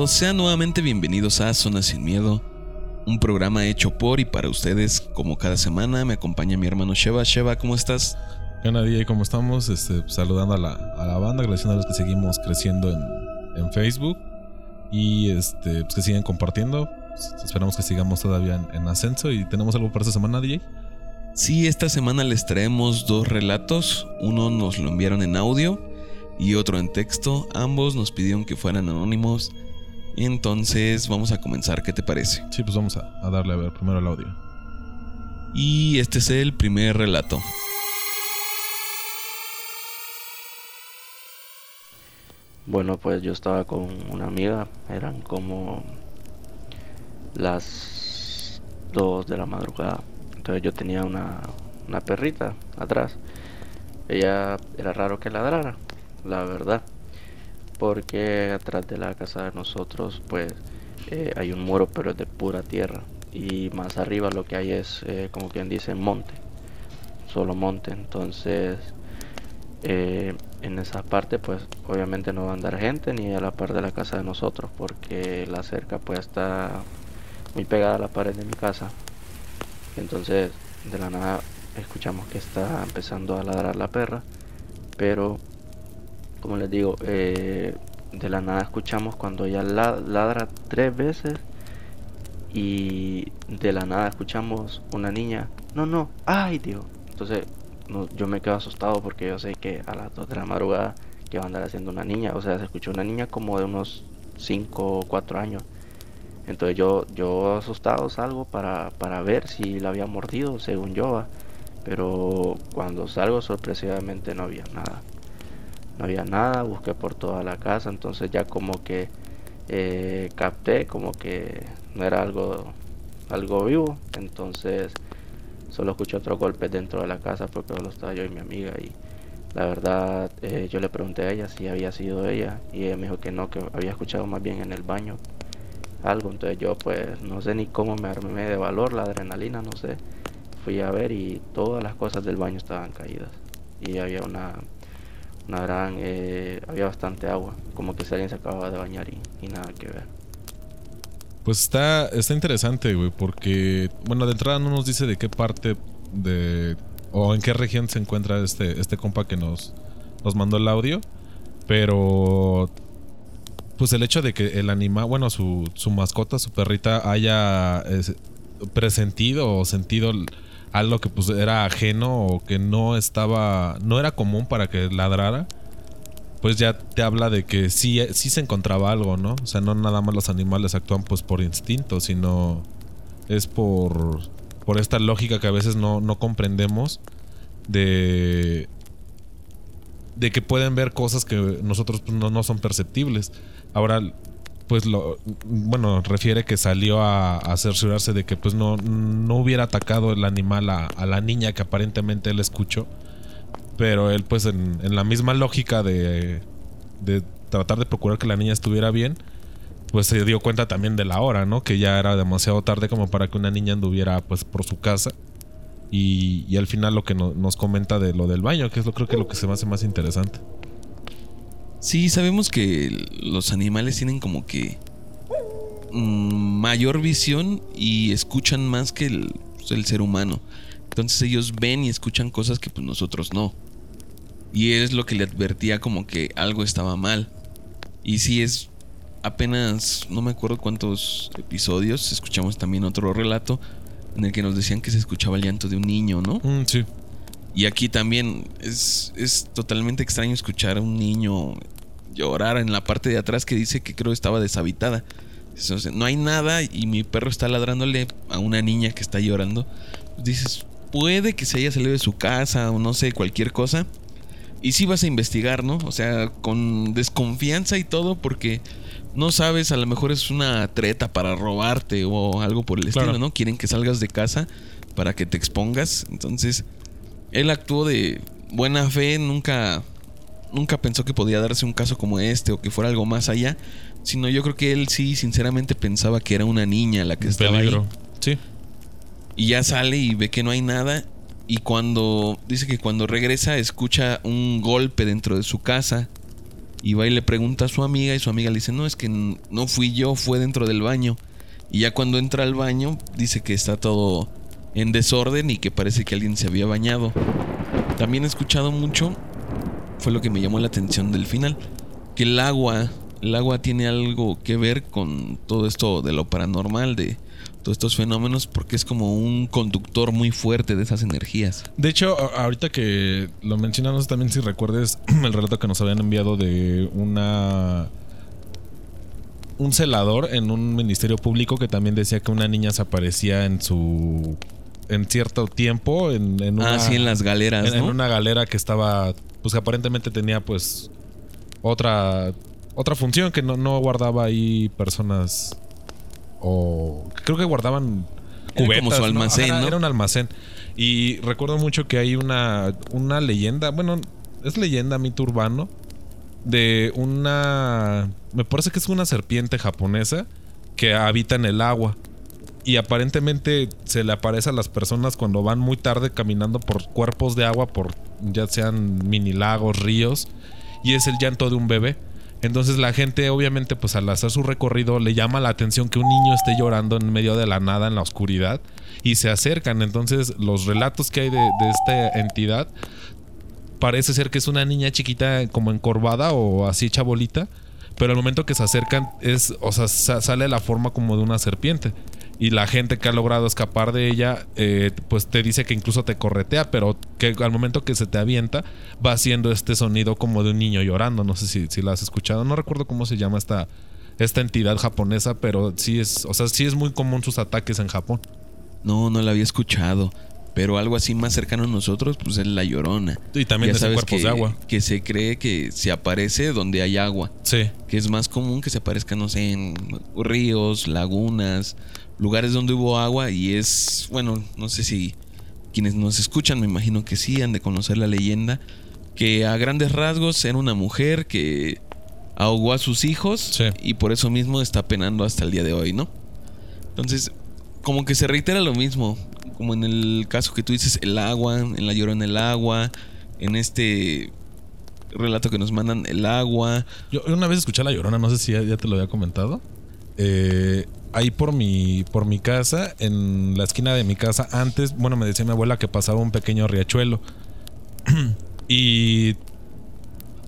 todos, sean nuevamente bienvenidos a Zona Sin Miedo, un programa hecho por y para ustedes. Como cada semana me acompaña mi hermano Sheva. Sheva, ¿cómo estás? ¿Qué día? ¿Cómo estamos? Este, saludando a la, a la banda, agradeciendo a los que seguimos creciendo en, en Facebook y este, pues que siguen compartiendo. Esperamos que sigamos todavía en, ascenso y tenemos algo para esta semana, DJ. Sí, esta semana les traemos dos relatos. Uno nos lo enviaron en audio y otro en texto. Ambos nos pidieron que fueran anónimos. Entonces vamos a comenzar, ¿qué te parece? Sí, pues vamos a, a darle a ver primero el audio. Y este es el primer relato. Bueno, pues yo estaba con una amiga, eran como las 2 de la madrugada. Entonces yo tenía una, una perrita atrás. Ella era raro que ladrara, la verdad. Porque atrás de la casa de nosotros, pues eh, hay un muro, pero es de pura tierra. Y más arriba lo que hay es, eh, como quien dice, monte. Solo monte. Entonces, eh, en esa parte, pues obviamente no va a andar gente ni a la par de la casa de nosotros, porque la cerca pues está muy pegada a la pared de mi casa. Entonces, de la nada escuchamos que está empezando a ladrar la perra, pero como les digo, eh, de la nada escuchamos cuando ella ladra tres veces y de la nada escuchamos una niña, no, no, ay Dios. Entonces yo me quedo asustado porque yo sé que a las 2 de la madrugada que va a andar haciendo una niña, o sea, se escuchó una niña como de unos 5 o 4 años. Entonces yo, yo asustado salgo para, para ver si la había mordido, según yo, pero cuando salgo sorpresivamente no había nada. No había nada, busqué por toda la casa, entonces ya como que eh, capté como que no era algo, algo vivo, entonces solo escuché otro golpe dentro de la casa porque solo estaba yo y mi amiga y la verdad eh, yo le pregunté a ella si había sido ella y ella me dijo que no, que había escuchado más bien en el baño algo, entonces yo pues no sé ni cómo me armé de valor, la adrenalina, no sé, fui a ver y todas las cosas del baño estaban caídas y había una, eh, había bastante agua, como que si alguien se acababa de bañar y nada que ver. Pues está, está interesante, güey, porque, bueno, de entrada no nos dice de qué parte de, o en qué región se encuentra este, este compa que nos, nos mandó el audio, pero, pues el hecho de que el animal, bueno, su, su mascota, su perrita, haya presentido o sentido algo que pues era ajeno o que no estaba, no era común para que ladrara pues ya te habla de que sí, sí se encontraba algo, ¿no? O sea, no nada más los animales actúan pues por instinto, sino es por, por esta lógica que a veces no, no comprendemos de, de que pueden ver cosas que nosotros pues, no, no son perceptibles. Ahora, pues lo, bueno, refiere que salió a, a cerciorarse de que pues no, no hubiera atacado el animal a, la niña que aparentemente él escuchó pero él, pues, en, la misma lógica de, de tratar de procurar que la niña estuviera bien, pues se dio cuenta también de la hora, ¿no? Que ya era demasiado tarde como para que una niña anduviera, pues, por su casa. Y, y al final lo que nos comenta de lo del baño, que es lo creo que lo que se me hace más interesante. Sí, sabemos que los animales tienen como que mm, mayor visión y escuchan más que el, pues, el, ser humano. Entonces ellos ven y escuchan cosas que pues nosotros no. Y es lo que le advertía como que algo estaba mal. Y si es apenas, no me acuerdo cuántos episodios, escuchamos también otro relato en el que nos decían que se escuchaba el llanto de un niño, ¿no? Mm, sí. Y aquí también es, es totalmente extraño escuchar a un niño llorar en la parte de atrás que dice que creo estaba deshabitada. no hay nada y mi perro está ladrándole a una niña que está llorando. Dices, puede que se haya salido de su casa o no sé, cualquier cosa. Y si vas a investigar, ¿no? O sea, con desconfianza y todo, porque no sabes, a lo mejor es una treta para robarte o algo por el estilo, ¿no? Quieren que salgas de casa para que te expongas. Entonces, él actuó de buena fe, nunca, nunca pensó que podía darse un caso como este o que fuera algo más allá. Sino yo creo que él sí, sinceramente, pensaba que era una niña la que estaba ahí. Sí. Y ya sale y ve que no hay nada y cuando dice que cuando regresa escucha un golpe dentro de su casa Y va y le pregunta a su amiga y su amiga le dice, no, es que no fui yo, fue dentro del baño. Y ya cuando entra al baño dice que está todo en desorden y que parece que alguien se había bañado. También he escuchado mucho, fue lo que me llamó la atención del final, que el agua, el agua tiene algo que ver con todo esto de lo paranormal, de todos estos fenómenos, porque es como un conductor muy fuerte de esas energías. De hecho, ahorita que lo mencionamos también si recuerdes el relato que nos habían enviado de una un celador en un ministerio público que también decía que una niña se aparecía en su en cierto tiempo en, en una ah, sí, en las galeras, en, una galera que estaba pues que aparentemente tenía pues otra otra función que no, no guardaba ahí personas o creo que guardaban Era como cubetas, su ¿no? almacén, Ajá, era, ¿no? era un almacén y recuerdo mucho que hay una una leyenda bueno es leyenda mito urbano de una me parece que es una serpiente japonesa que habita en el agua y aparentemente se le aparece a las personas cuando van muy tarde caminando por cuerpos de agua, por ya sean mini lagos, ríos, y es el llanto de un bebé. Entonces la gente obviamente pues al hacer su recorrido le llama la atención que un niño esté llorando en medio de la nada en la oscuridad y se acercan. Entonces los relatos que hay de, esta entidad parece ser que es una niña chiquita como encorvada o así hecha bolita, pero al momento que se acercan es, o sea, sa- sale la forma como de una serpiente. Y la gente que ha logrado escapar de ella, eh, pues te dice que incluso te corretea, pero que al momento que se te avienta, va haciendo este sonido como de un niño llorando. No sé si, si la has escuchado, no recuerdo cómo se llama esta, esta entidad japonesa, pero sí es, o sea, sí es muy común sus ataques en Japón. No, no la había escuchado. Pero algo así más cercano a nosotros, pues es la llorona. Y también Ya es sabes cuerpos que, de agua. que se cree que se aparece donde hay agua. Sí. Que es más común que se aparezca, no sé, en ríos, lagunas, lugares donde hubo agua. Y es, bueno, no sé si quienes nos escuchan, me imagino que sí, han de conocer la leyenda. Que a grandes rasgos era una mujer que ahogó a sus hijos Sí. y por eso mismo está penando hasta el día de hoy, ¿no? Entonces, como que se reitera lo mismo, como en el caso que tú dices, el agua, en la llorona el agua, en este relato que nos mandan el agua. Yo una vez escuché La Llorona, no sé si ya, ya te lo había comentado. Eh, ahí por mi, por mi casa, en la esquina de mi casa, antes, bueno, me decía mi abuela que pasaba un pequeño riachuelo. y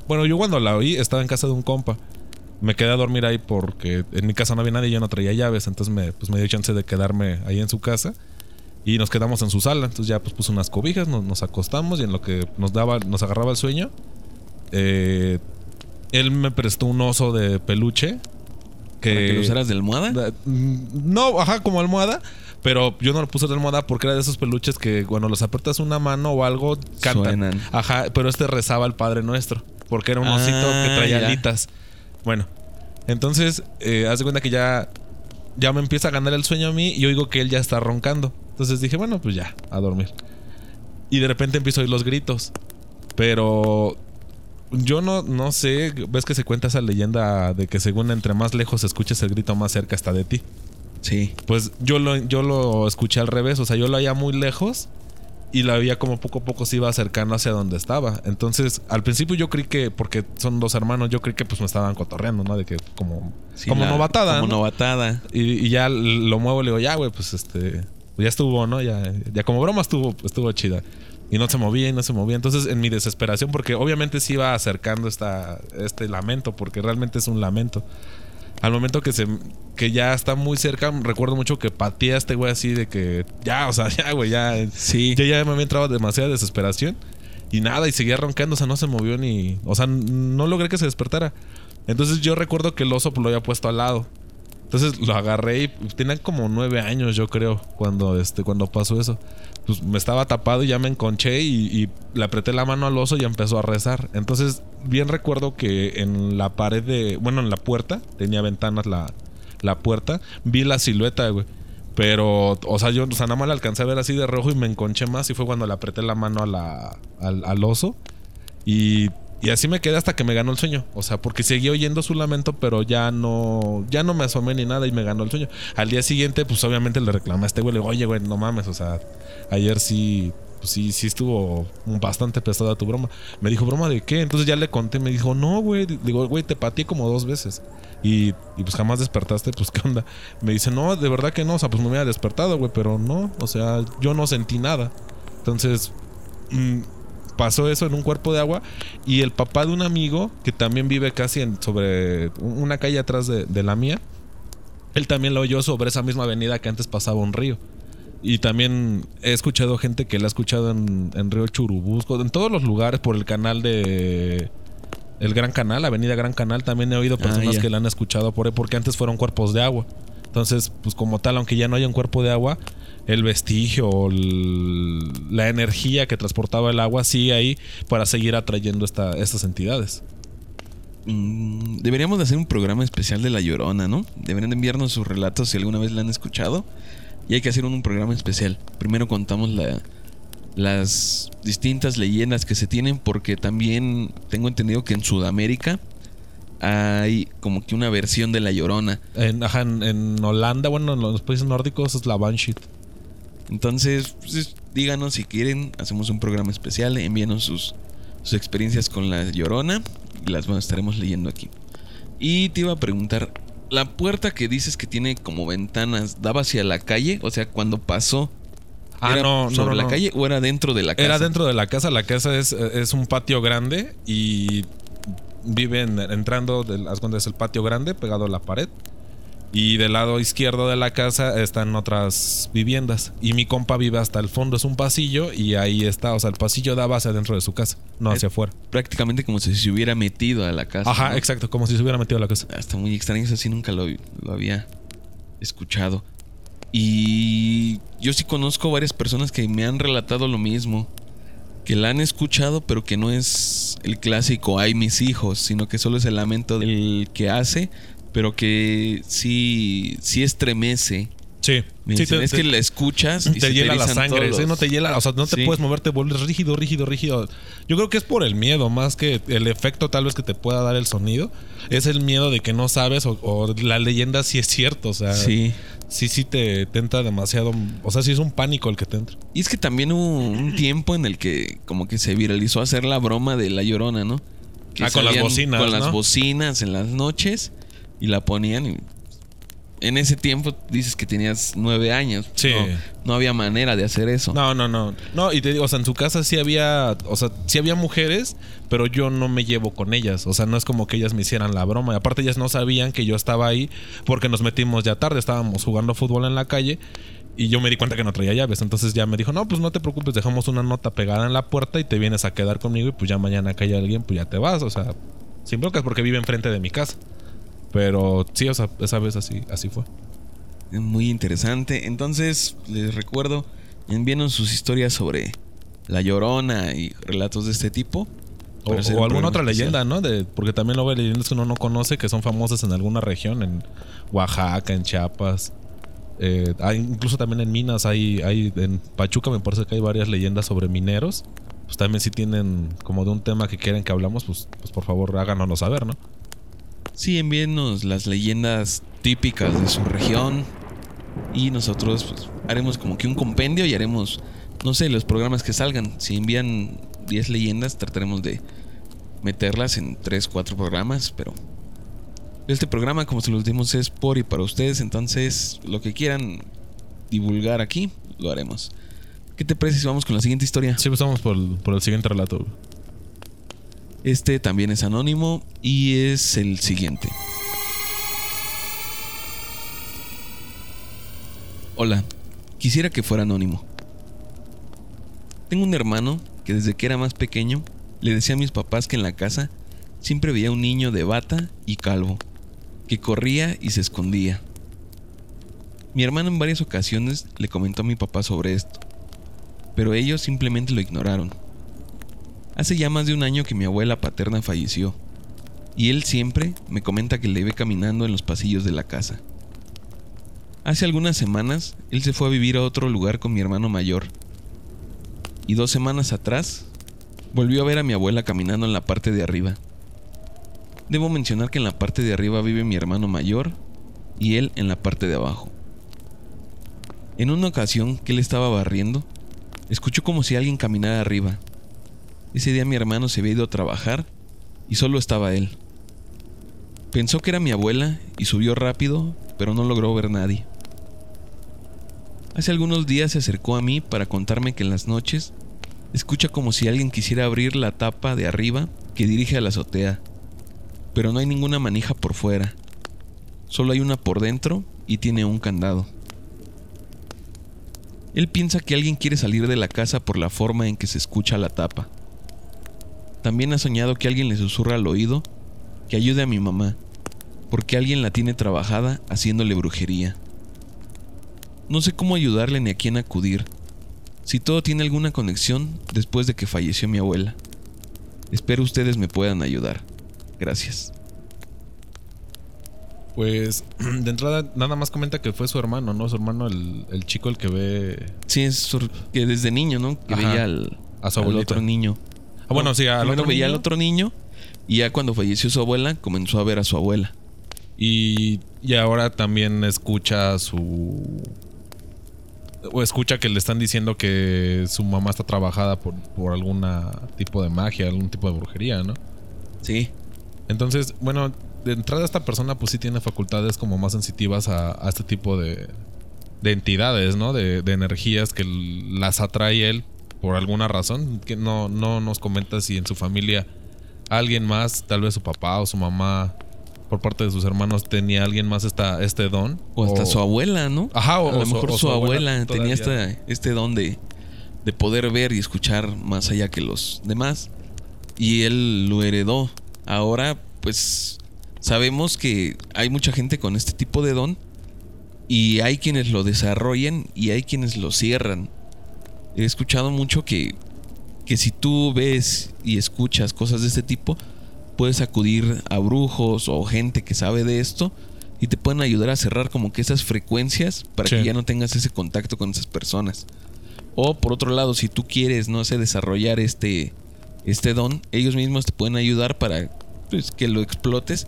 bueno, yo cuando la oí estaba en casa de un compa. Me quedé a dormir ahí porque en mi casa no había nadie, yo no traía llaves, entonces me, pues me dio chance de quedarme ahí en su casa. Y nos quedamos en su sala. Entonces ya pues puso unas cobijas, nos, nos acostamos y en lo que nos daba, nos agarraba el sueño, eh, él me prestó un oso de peluche. Que, ¿Para que lo usaras de almohada? Da- mm, No, ajá, como almohada. Pero yo no lo puse de almohada porque era de esos peluches que cuando los aprietas una mano o algo, cantan. Suenan. Ajá, pero este rezaba al Padre Nuestro. Porque era un osito que Ah, traía ya. alitas. Bueno, entonces, eh, haz de cuenta que ya, ya me empieza a ganar el sueño a mí y oigo que él ya está roncando. Entonces dije, bueno, pues ya, a dormir. Y de repente empiezo a oír los gritos. Pero yo no, no sé, ves que se cuenta esa leyenda de que según entre más lejos escuches el grito, más cerca está de ti. Sí. Pues yo lo, yo lo escuché al revés, o sea, yo lo oía muy lejos y la veía como poco a poco se iba acercando hacia donde estaba. Entonces, al principio yo creí que, porque son dos hermanos, yo creí que pues me estaban cotorreando, ¿no? De que como, Sí, como la- novatada. Como ¿no? novatada. Y, y ya lo muevo y le digo, ya, güey, pues este, ya estuvo, ¿no? Ya, ya como broma estuvo, estuvo chida. Y no se movía y no se movía. Entonces, en mi desesperación, porque obviamente se iba acercando esta, este lamento, porque realmente es un lamento. Al momento que se que ya está muy cerca, recuerdo mucho que pateé a este güey así de que ya, o sea, ya, güey, ya. Sí. Ya, ya me había entrado demasiada desesperación. Y nada, y seguía roncando, o sea, no se movió ni. O sea, no logré que se despertara. Entonces yo recuerdo que el oso lo había puesto al lado. Entonces lo agarré y tenía como nueve años, yo creo, cuando, este, cuando pasó eso. Pues me estaba tapado y ya me enconché y, le apreté la mano al oso y empezó a rezar. Entonces, bien recuerdo que en la pared de. Bueno, en la puerta, tenía ventanas la, la puerta. Vi la silueta, güey. Pero, o sea, yo, o sea, nada más la alcancé a ver así de rojo y me enconché más. Y fue cuando le apreté la mano al, al oso. Y, y así me quedé hasta que me ganó el sueño. O sea, porque seguí oyendo su lamento, pero ya no, ya no me asomé ni nada y me ganó el sueño. Al día siguiente, pues obviamente le reclamé a este güey. Le digo, oye, güey, no mames. O sea, ayer sí, pues sí, sí estuvo bastante pesada tu broma. Me dijo, ¿broma de qué? Entonces ya le conté, me dijo, no, güey. Digo, güey, te pateé como dos veces. Y, y, pues jamás despertaste, pues qué onda. Me dice, no, de verdad que no. O sea, pues me había despertado, güey, pero no. O sea, yo no sentí nada. Entonces, mm, pasó eso en un cuerpo de agua. Y el papá de un amigo, que también vive casi en, sobre una calle atrás de, de la mía, él también lo oyó sobre esa misma avenida que antes pasaba un río. Y también he escuchado gente que la ha escuchado en, en, Río Churubusco, en todos los lugares, por el canal de. El Gran Canal, Avenida Gran Canal. También he oído personas que la han escuchado por ahí, porque antes fueron cuerpos de agua. Entonces, pues como tal, aunque ya no haya un cuerpo de agua, el vestigio o la energía que transportaba el agua sigue ahí para seguir atrayendo esta, estas entidades. Mm, deberíamos de hacer un programa especial de La Llorona, ¿no? Deberían de enviarnos sus relatos si alguna vez la han escuchado. Y hay que hacer un, programa especial. Primero contamos las distintas leyendas que se tienen porque también tengo entendido que en Sudamérica hay como que una versión de La Llorona. En, en, Holanda, bueno, en los países nórdicos es la Banshee. Entonces, pues, díganos si quieren, hacemos un programa especial, envíenos sus, sus experiencias con La Llorona y las bueno, estaremos leyendo aquí. Y te iba a preguntar, la puerta que dices que tiene como ventanas daba hacia la calle, o sea, cuando pasó. Ah, ¿Era no, sobre no, la calle o era dentro de la casa? Era dentro de la casa. La casa es, es un patio grande y viven entrando, de, cuando es el patio grande, pegado a la pared. Y del lado izquierdo de la casa están otras viviendas. Y mi compa vive hasta el fondo, es un pasillo y ahí está. O sea, el pasillo daba hacia dentro de su casa, no hacia afuera. Prácticamente como si se hubiera metido a la casa. Ajá, ¿no? exacto, como si se hubiera metido a la casa. Ah, está muy extraño, eso sí nunca lo, lo había escuchado. Y yo sí conozco varias personas que me han relatado lo mismo. Que la han escuchado, pero que no es el clásico ay mis hijos, sino que solo es el lamento del que hace pero que sí, sí estremece. Sí. sí te, es te, que la escuchas y te se hiela la sangre, no te hiela, o sea, no te Sí. puedes mover, te vuelves rígido, rígido, rígido. Yo creo que es por el miedo, más que el efecto tal vez que te pueda dar el sonido. Es el miedo de que no sabes o, o la leyenda sí es cierto, o sea, Sí. Sí, sí te, te entra demasiado, o sea, sí es un pánico el que te entra. Y es que también hubo un tiempo en el que como que se viralizó hacer la broma de la llorona, ¿no? Que Ah, con las bocinas, Con las bocinas en las noches y la ponían y en ese tiempo dices que tenías nueve años. Sí. No, no había manera de hacer eso. No, no, no. No, y te digo, o sea, en su casa sí había, o sea, sí había mujeres, pero yo no me llevo con ellas. O sea, no es como que ellas me hicieran la broma. Y aparte ellas no sabían que yo estaba ahí porque nos metimos ya tarde, estábamos jugando fútbol en la calle y yo me di cuenta que no traía llaves. Entonces ya me dijo, no, pues no te preocupes, dejamos una nota pegada en la puerta y te vienes a quedar conmigo y pues ya mañana que haya alguien, pues ya te vas. O sea, sin broncas porque vive enfrente de mi casa. Pero sí, o sea, esa vez así, así fue. Muy interesante. Entonces, les recuerdo, envíenos sus historias sobre la llorona y relatos de este tipo. O, alguna otra leyenda, ¿no? De, porque también luego hay leyendas que uno no conoce que son famosas en alguna región, en Oaxaca, en Chiapas. Eh, hay, incluso también en Minas, hay, hay, en Pachuca me parece que hay varias leyendas sobre mineros. Pues también si tienen como de un tema que quieren que hablamos, pues, pues por favor háganoslo saber, ¿no? Sí, envíennos las leyendas típicas de su región. Y nosotros pues, haremos como que un compendio y haremos, no sé, los programas que salgan. Si envían 10 leyendas, trataremos de meterlas en 3, 4 programas. Pero este programa, como se los dimos, es por y para ustedes. Entonces, lo que quieran divulgar aquí, lo haremos. ¿Qué te parece si vamos con la siguiente historia? Sí, pues vamos por por el siguiente relato. Este también es anónimo y es el siguiente. Hola, quisiera que fuera anónimo. Tengo un hermano que desde que era más pequeño le decía a mis papás que en la casa siempre veía un niño de bata y calvo, que corría y se escondía. Mi hermano en varias ocasiones le comentó a mi papá sobre esto, pero ellos simplemente lo ignoraron. Hace ya más de un año que mi abuela paterna falleció, y él siempre me comenta que le ve caminando en los pasillos de la casa. Hace algunas semanas, él se fue a vivir a otro lugar con mi hermano mayor, y dos semanas atrás, volvió a ver a mi abuela caminando en la parte de arriba. Debo mencionar que en la parte de arriba vive mi hermano mayor y él en la parte de abajo. En una ocasión que él estaba barriendo, Escuchó como si alguien caminara arriba. Ese día mi hermano se había ido a trabajar y solo estaba él. Pensó que era mi abuela y subió rápido, pero no logró ver nadie. Hace algunos días se acercó a mí para contarme que en las noches escucha como si alguien quisiera abrir la tapa de arriba que dirige a la azotea, pero no hay ninguna manija por fuera. Solo hay una por dentro y tiene un candado. Él piensa que alguien quiere salir de la casa por la forma en que se escucha la tapa. También ha soñado que alguien le susurra al oído que ayude a mi mamá, porque alguien la tiene trabajada haciéndole brujería. No sé cómo ayudarle ni a quién acudir, si todo tiene alguna conexión después de que falleció mi abuela. Espero ustedes me puedan ayudar. Gracias. Pues de entrada nada más comenta que fue su hermano, ¿no? Su hermano, el, el chico, el que ve... Sí, es sur- que desde niño, ¿no? Que Ajá, veía al, a su al otro niño. Ah, bueno, No, sí, al otro veía niño. al otro niño y ya cuando falleció su abuela comenzó a ver a su abuela. Y, y ahora también escucha su... O escucha que le están diciendo que su mamá está trabajada por, por algún tipo de magia, algún tipo de brujería, ¿no? Sí. Entonces, bueno, de entrada esta persona pues sí tiene facultades como más sensitivas a, a este tipo de, de entidades, ¿no? De, de energías que las atrae él por alguna razón. Que no, no nos comenta si en su familia alguien más, tal vez su papá o su mamá, por parte de sus hermanos, tenía alguien más esta, este don. O hasta su abuela, ¿no? Ajá, o, a lo mejor o su, abuela, tenía todavía. esta, este don de, de poder ver y escuchar más allá que los demás. Y él lo heredó. Ahora, pues, sabemos que hay mucha gente con este tipo de don. Y hay quienes lo desarrollan y hay quienes lo cierran. He escuchado mucho que, que si tú ves y escuchas cosas de este tipo, puedes acudir a brujos o gente que sabe de esto y te pueden ayudar a cerrar como que esas frecuencias para Sí. que ya no tengas ese contacto con esas personas. O por otro lado, si tú quieres, no sé, desarrollar este, este don, ellos mismos te pueden ayudar para pues, que lo explotes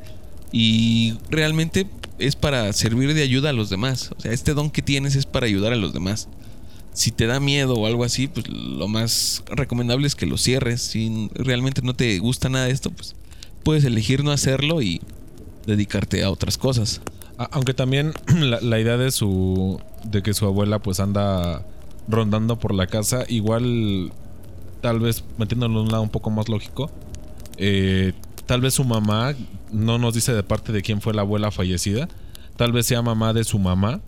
y realmente es para servir de ayuda a los demás. O sea, este don que tienes es para ayudar a los demás. Si te da miedo o algo así, pues lo más recomendable es que lo cierres. Si realmente no te gusta nada de esto, pues puedes elegir no hacerlo y dedicarte a otras cosas. Aunque también la, la idea de su de que su abuela pues anda rondando por la casa, igual tal vez metiéndolo en un lado un poco más lógico, eh, tal vez su mamá no nos dice de parte de quién fue la abuela fallecida, tal vez sea mamá de su mamá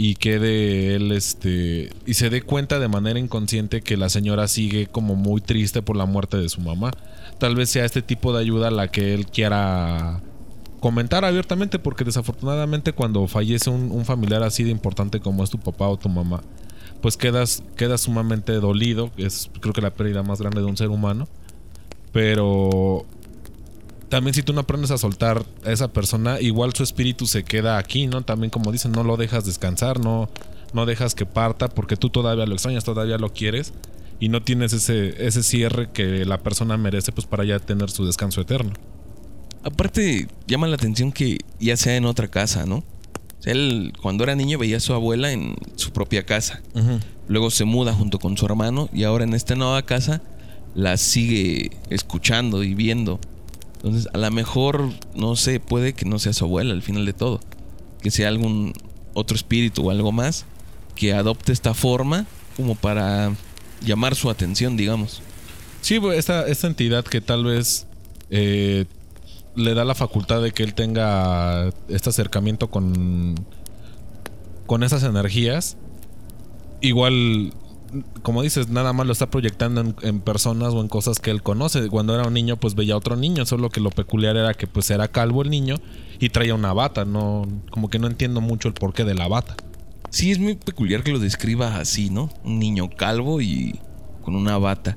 y quede él este y se dé cuenta de manera inconsciente que la señora sigue como muy triste por la muerte de su mamá. Tal vez sea este tipo de ayuda la que él quiera comentar abiertamente porque desafortunadamente cuando fallece un, familiar así de importante como es tu papá o tu mamá, pues quedas, quedas sumamente dolido, es creo que la pérdida más grande de un ser humano, pero también si tú no aprendes a soltar a esa persona, igual su espíritu se queda aquí, ¿no? También como dicen, no lo dejas descansar, no, no dejas que parta porque tú todavía lo extrañas, todavía lo quieres y no tienes ese, ese cierre que la persona merece pues para ya tener su descanso eterno. Aparte, llama la atención que ya sea en otra casa, ¿no? O sea, él cuando era niño veía a su abuela en su propia casa. Luego se muda junto con su hermano y ahora en esta nueva casa la sigue escuchando y viendo. Entonces, a lo mejor, no sé, puede que no sea su abuela al final de todo. Que sea algún otro espíritu o algo más que adopte esta forma como para llamar su atención, digamos. Sí, esta, esta entidad que tal vez eh, le da la facultad de que él tenga este acercamiento con, con esas energías. Igual, como dices, nada más lo está proyectando en, en personas o en cosas que él conoce. Cuando era un niño, pues veía a otro niño, solo que lo peculiar era que pues era calvo el niño y traía una bata. No, como que no entiendo mucho el porqué de la bata. Sí, es muy peculiar que lo describa así, ¿no? Un niño calvo y con una bata.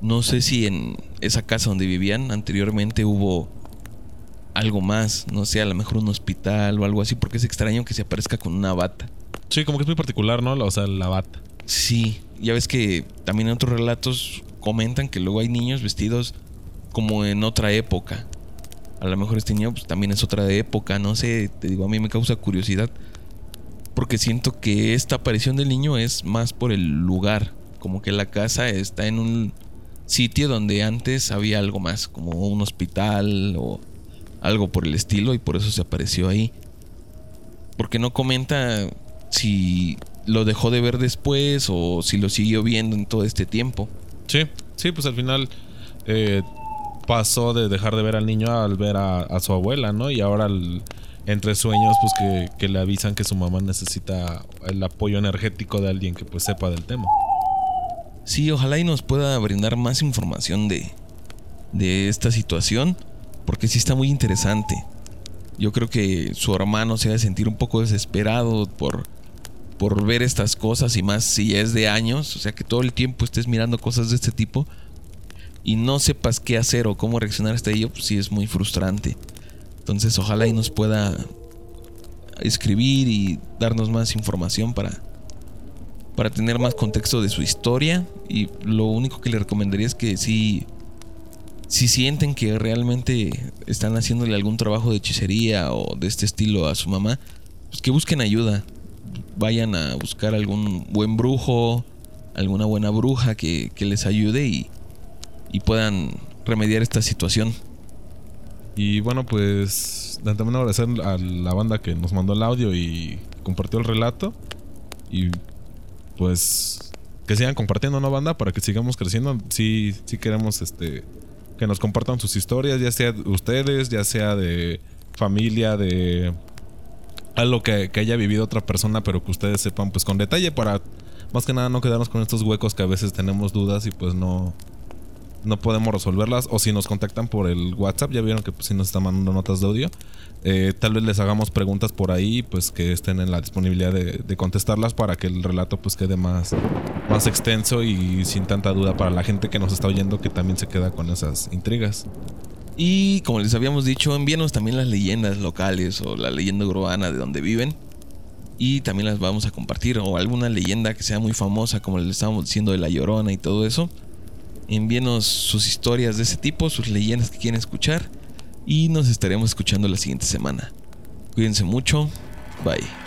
No sé si en esa casa donde vivían anteriormente hubo algo más, no sé, a lo mejor un hospital o algo así, porque es extraño que se aparezca con una bata. Sí, como que es muy particular, ¿no? O sea, la bata. Sí, ya ves que también en otros relatos comentan que luego hay niños vestidos como en otra época. A lo mejor este niño pues, también es otra época, no sé, te digo, a mí me causa curiosidad. Porque siento que esta aparición del niño es más por el lugar, como que la casa está en un sitio donde antes había algo más, como un hospital o algo por el estilo y por eso se apareció ahí. Porque no comenta si lo dejó de ver después o si lo siguió viendo en todo este tiempo. Sí, sí, pues al final eh, pasó de dejar de ver al niño al ver a, su abuela, ¿no? Y ahora entre sueños, pues que, que, le avisan que su mamá necesita el apoyo energético de alguien que pues sepa del tema. Sí, ojalá y nos pueda brindar más información de, de esta situación, porque sí está muy interesante. Yo creo que su hermano se va a sentir un poco desesperado por, por ver estas cosas y más si es de años, o sea que todo el tiempo estés mirando cosas de este tipo y no sepas qué hacer o cómo reaccionar hasta ello, pues sí es muy frustrante. Entonces ojalá y nos pueda escribir y darnos más información para, para tener más contexto de su historia. Y lo único que le recomendaría es que si, si sienten que realmente están haciéndole algún trabajo de hechicería o de este estilo a su mamá, pues que busquen ayuda. Vayan a buscar algún buen brujo, alguna buena bruja que, que les ayude y, y puedan remediar esta situación. Y bueno, pues de antemano agradecer a la banda que nos mandó el audio y compartió el relato. Y pues que sigan compartiendo, ¿no, banda? Para que sigamos creciendo. Sí, sí queremos este que nos compartan sus historias, ya sea ustedes, ya sea de familia, de algo que, que haya vivido otra persona, pero que ustedes sepan pues con detalle para más que nada no quedarnos con estos huecos que a veces tenemos dudas y pues no, no podemos resolverlas o si nos contactan por el WhatsApp, ya vieron que pues, si nos están mandando notas de audio, eh, tal vez les hagamos preguntas por ahí, pues que estén en la disponibilidad de, contestarlas para que el relato pues quede más, más extenso y sin tanta duda para la gente que nos está oyendo que también se queda con esas intrigas. Y como les habíamos dicho, envíenos también las leyendas locales o la leyenda urbana de donde viven. Y también las vamos a compartir. O alguna leyenda que sea muy famosa, como les estábamos diciendo de La Llorona y todo eso. Envíenos sus historias de ese tipo, sus leyendas que quieren escuchar y nos estaremos escuchando la siguiente semana. Cuídense mucho, bye.